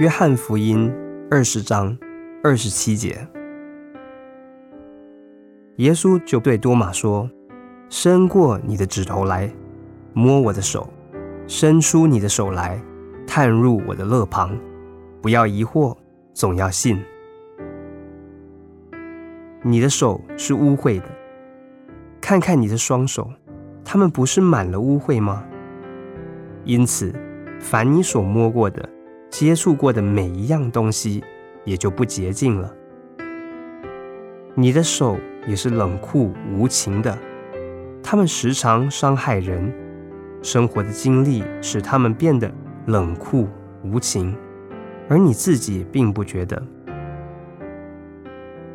约翰福音二十章二十七节，耶稣就对多马说：“伸过你的指头来，摸我的手；伸出你的手来，探入我的肋旁。不要疑惑，总要信。你的手是污秽的，看看你的双手，他们不是满了污秽吗？因此，凡你所摸过的。”接触过的每一样东西，也就不洁净了。你的手也是冷酷无情的，他们时常伤害人。生活的经历使他们变得冷酷无情，而你自己并不觉得。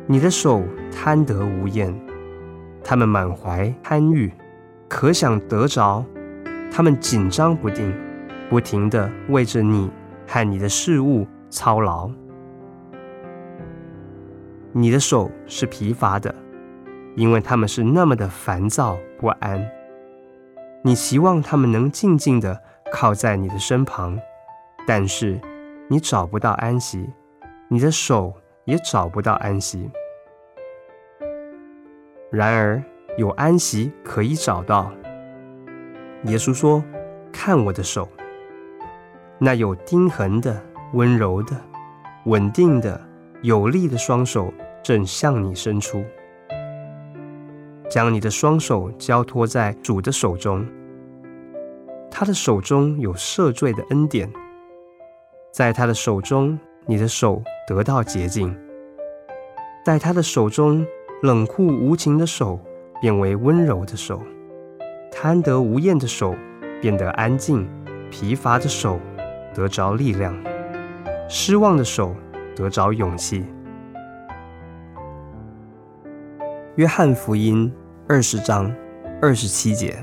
你的手贪得无厌，他们满怀贪欲，可想得着。他们紧张不定，不停地为着你。和你的事物操劳，你的手是疲乏的，因为他们是那么的烦躁不安。你希望他们能静静的靠在你的身旁，但是你找不到安息，你的手也找不到安息。然而有安息可以找到。耶稣说：“看我的手。”那有钉痕的、温柔的、稳定的、有力的双手正向你伸出，将你的双手交托在主的手中。他的手中有赦罪的恩典，在他的手中，你的手得到洁净；在他的手中，冷酷无情的手变为温柔的手，贪得无厌的手变得安静，疲乏的手。得着力量，失望的手得着勇气。约翰福音二十章二十七节，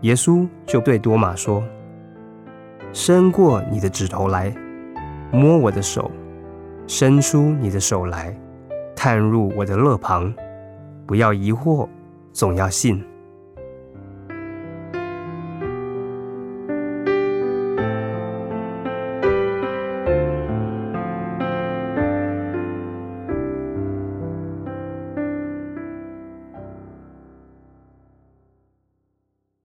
耶稣就对多马说：“伸过你的指头来，摸我的手；伸出你的手来，探入我的肋旁。不要疑惑，总要信。”